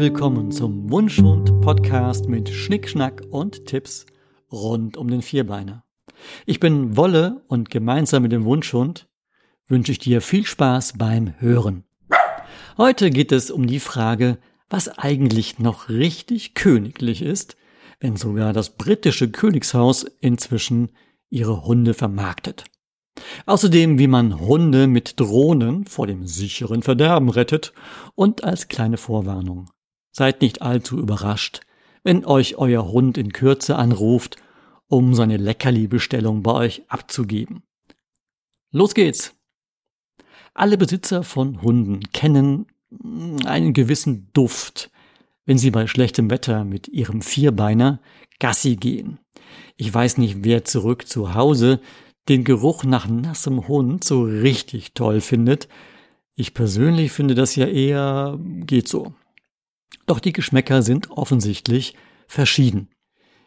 willkommen zum Wunschhund Podcast mit Schnickschnack und Tipps rund um den Vierbeiner. Ich bin Wolle und gemeinsam mit dem Wunschhund wünsche ich dir viel Spaß beim Hören. Heute geht es um die Frage, was eigentlich noch richtig königlich ist, wenn sogar das britische Königshaus inzwischen ihre Hunde vermarktet. Außerdem, wie man Hunde mit Drohnen vor dem sicheren Verderben rettet und als kleine Vorwarnung. Seid nicht allzu überrascht, wenn euch euer Hund in Kürze anruft, um seine Leckerli-Bestellung bei euch abzugeben. Los geht's! Alle Besitzer von Hunden kennen einen gewissen Duft, wenn sie bei schlechtem Wetter mit ihrem Vierbeiner Gassi gehen. Ich weiß nicht, wer zurück zu Hause den Geruch nach nassem Hund so richtig toll findet. Ich persönlich finde das ja eher geht so. Doch die Geschmäcker sind offensichtlich verschieden.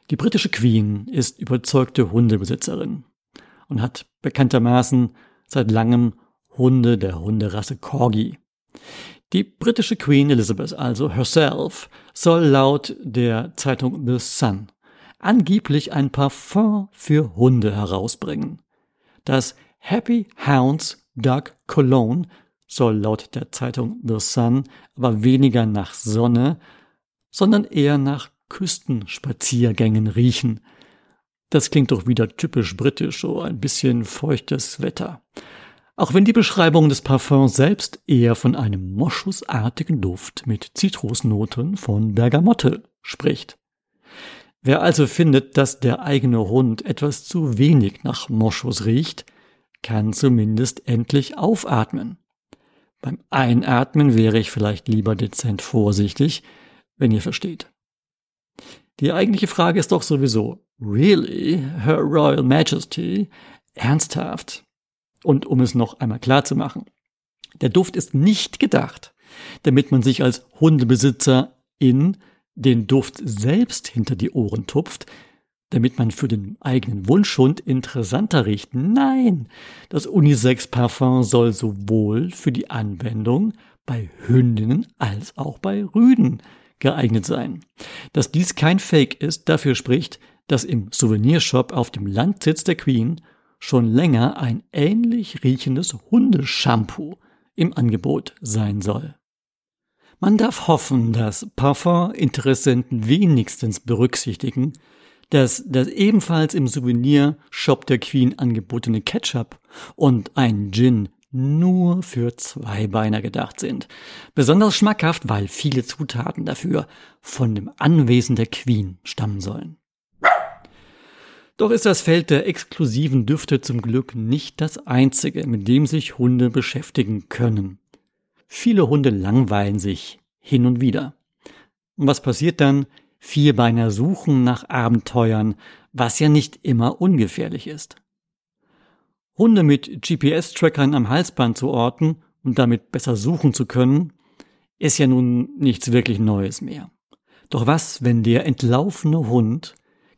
Die britische Queen ist überzeugte Hundebesitzerin und hat bekanntermaßen seit langem Hunde der Hunderasse Corgi. Die britische Queen Elizabeth, also herself, soll laut der Zeitung The Sun angeblich ein Parfum für Hunde herausbringen. Das Happy Hounds Dog Cologne soll laut der Zeitung The Sun aber weniger nach Sonne, sondern eher nach Küstenspaziergängen riechen. Das klingt doch wieder typisch britisch, so ein bisschen feuchtes Wetter. Auch wenn die Beschreibung des Parfums selbst eher von einem moschusartigen Duft mit Zitrusnoten von Bergamotte spricht. Wer also findet, dass der eigene Hund etwas zu wenig nach Moschus riecht, kann zumindest endlich aufatmen. Beim Einatmen wäre ich vielleicht lieber dezent vorsichtig, wenn ihr versteht. Die eigentliche Frage ist doch sowieso, really, Her Royal Majesty, ernsthaft? Und um es noch einmal klar zu machen, der Duft ist nicht gedacht, damit man sich als Hundebesitzer in den Duft selbst hinter die Ohren tupft, damit man für den eigenen Wunschhund interessanter riecht. Nein, das Unisex-Parfum soll sowohl für die Anwendung bei Hündinnen als auch bei Rüden geeignet sein. Dass dies kein Fake ist, dafür spricht, dass im Souvenirshop auf dem Landsitz der Queen schon länger ein ähnlich riechendes Hundeshampoo im Angebot sein soll. Man darf hoffen, dass Parfum-Interessenten wenigstens berücksichtigen, dass das ebenfalls im Souvenirshop der Queen angebotene Ketchup und ein Gin nur für Zweibeiner gedacht sind. Besonders schmackhaft, weil viele Zutaten dafür von dem Anwesen der Queen stammen sollen. Doch ist das Feld der exklusiven Düfte zum Glück nicht das einzige, mit dem sich Hunde beschäftigen können. Viele Hunde langweilen sich hin und wieder. Und was passiert dann? Vierbeiner suchen nach Abenteuern, was ja nicht immer ungefährlich ist. Hunde mit GPS-Trackern am Halsband zu orten und damit besser suchen zu können, ist ja nun nichts wirklich Neues mehr. Doch was, wenn der entlaufene Hund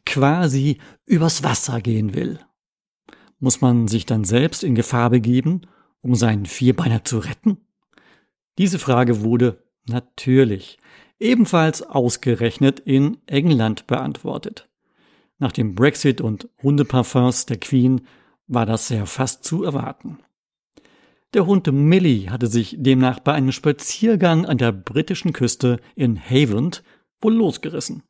quasi übers Wasser gehen will? Muss man sich dann selbst in Gefahr begeben, um seinen Vierbeiner zu retten? Diese Frage wurde natürlich ebenfalls ausgerechnet in England beantwortet. Nach dem Brexit und Hundeparfums der Queen war das ja fast zu erwarten. Der Hund Millie hatte sich demnach bei einem Spaziergang an der britischen Küste in Havant wohl losgerissen.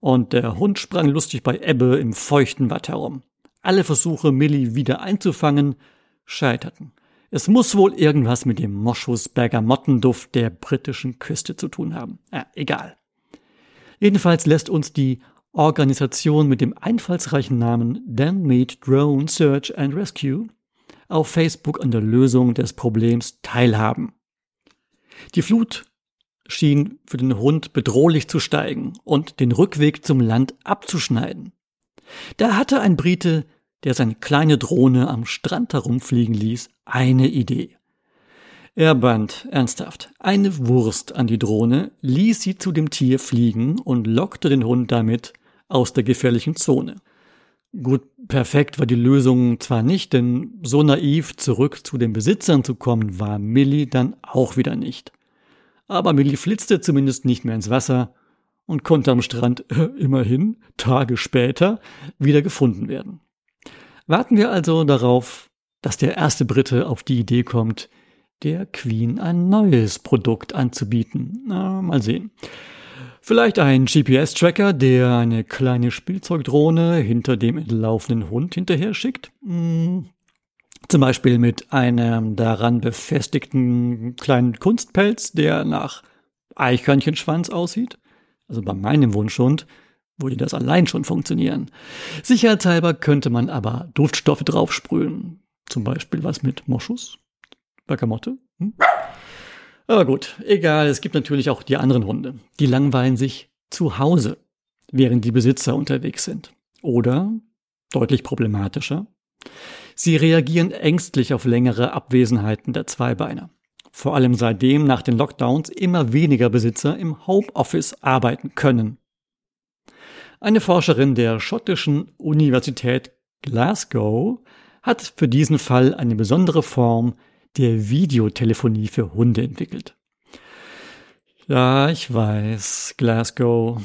Und der Hund sprang lustig bei Ebbe im feuchten Watt herum. Alle Versuche, Millie wieder einzufangen, scheiterten. Es muss wohl irgendwas mit dem Moschus-Bergamottenduft der britischen Küste zu tun haben. Ja, egal. Jedenfalls lässt uns die Organisation mit dem einfallsreichen Namen Meet Drone Search and Rescue auf Facebook an der Lösung des Problems teilhaben. Die Flut schien für den Hund bedrohlich zu steigen und den Rückweg zum Land abzuschneiden. Da hatte ein Brite der seine kleine Drohne am Strand herumfliegen ließ, eine Idee. Er band ernsthaft eine Wurst an die Drohne, ließ sie zu dem Tier fliegen und lockte den Hund damit aus der gefährlichen Zone. Gut, perfekt war die Lösung zwar nicht, denn so naiv zurück zu den Besitzern zu kommen, war Millie dann auch wieder nicht. aber Millie flitzte zumindest nicht mehr ins Wasser und konnte am Strand äh, immerhin Tage später wieder gefunden werden. Warten wir also darauf, dass der erste Brite auf die Idee kommt, der Queen ein neues Produkt anzubieten. Na, mal sehen. Vielleicht ein GPS-Tracker, der eine kleine Spielzeugdrohne hinter dem entlaufenden Hund hinterher schickt. Hm. Zum Beispiel mit einem daran befestigten kleinen Kunstpelz, der nach Eichhörnchenschwanz aussieht. Also bei meinem Wunschhund würde das allein schon funktionieren. Sicherheitshalber könnte man aber Duftstoffe draufsprühen. Zum Beispiel was mit Moschus, Bergamotte. Hm? Aber gut, egal, es gibt natürlich auch die anderen Hunde. Die langweilen sich zu Hause, während die Besitzer unterwegs sind. Oder, deutlich problematischer, sie reagieren ängstlich auf längere Abwesenheiten der Zweibeiner. Vor allem seitdem nach den Lockdowns immer weniger Besitzer im Homeoffice arbeiten können. Eine Forscherin der schottischen Universität Glasgow hat für diesen Fall eine besondere Form der Videotelefonie für Hunde entwickelt. Ja, ich weiß, Glasgow.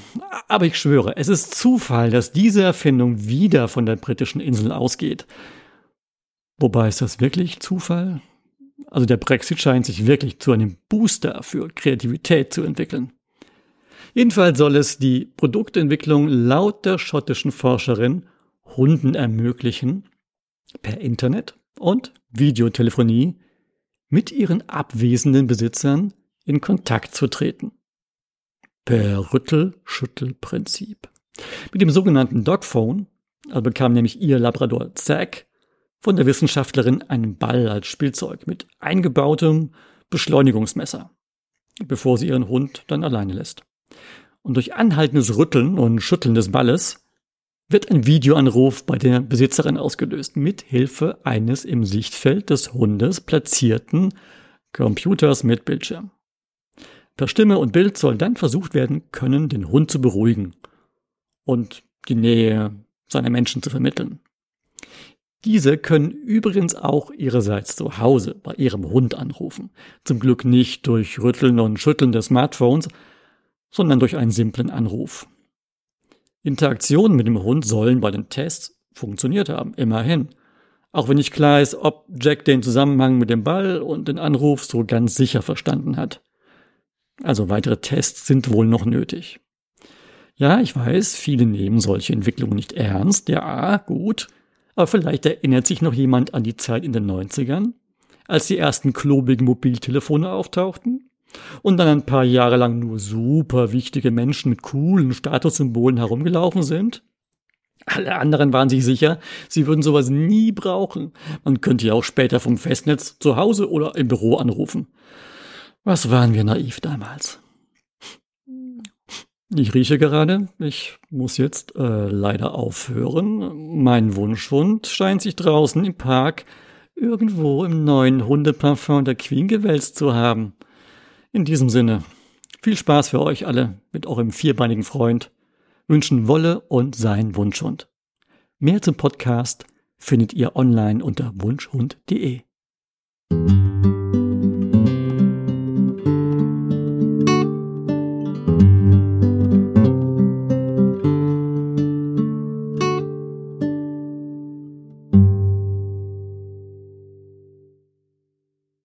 Aber ich schwöre, es ist Zufall, dass diese Erfindung wieder von der britischen Insel ausgeht. Wobei ist das wirklich Zufall? Also der Brexit scheint sich wirklich zu einem Booster für Kreativität zu entwickeln. Jedenfalls soll es die Produktentwicklung laut der schottischen Forscherin Hunden ermöglichen, per Internet und Videotelefonie mit ihren abwesenden Besitzern in Kontakt zu treten. Per Rüttel-Schüttel-Prinzip. Mit dem sogenannten Dogphone also bekam nämlich ihr Labrador Zack von der Wissenschaftlerin einen Ball als Spielzeug mit eingebautem Beschleunigungsmesser, bevor sie ihren Hund dann alleine lässt. Und durch anhaltendes Rütteln und Schütteln des Balles wird ein Videoanruf bei der Besitzerin ausgelöst, mit Hilfe eines im Sichtfeld des Hundes platzierten Computers mit Bildschirm. Per Stimme und Bild soll dann versucht werden können, den Hund zu beruhigen und die Nähe seiner Menschen zu vermitteln. Diese können übrigens auch ihrerseits zu Hause bei ihrem Hund anrufen. Zum Glück nicht durch Rütteln und Schütteln des Smartphones, sondern durch einen simplen Anruf. Interaktionen mit dem Hund sollen bei den Tests funktioniert haben, immerhin. Auch wenn nicht klar ist, ob Jack den Zusammenhang mit dem Ball und den Anruf so ganz sicher verstanden hat. Also weitere Tests sind wohl noch nötig. Ja, ich weiß, viele nehmen solche Entwicklungen nicht ernst. Ja, gut. Aber vielleicht erinnert sich noch jemand an die Zeit in den 90ern, als die ersten klobigen Mobiltelefone auftauchten und dann ein paar Jahre lang nur super wichtige Menschen mit coolen Statussymbolen herumgelaufen sind? Alle anderen waren sich sicher, sie würden sowas nie brauchen. Man könnte ja auch später vom Festnetz zu Hause oder im Büro anrufen. Was waren wir naiv damals? Ich rieche gerade, ich muss jetzt äh, leider aufhören. Mein Wunschhund scheint sich draußen im Park irgendwo im neuen Hundeparfum der Queen gewälzt zu haben. In diesem Sinne, viel Spaß für euch alle mit eurem vierbeinigen Freund. Wünschen Wolle und sein Wunschhund. Mehr zum Podcast findet ihr online unter wunschhund.de.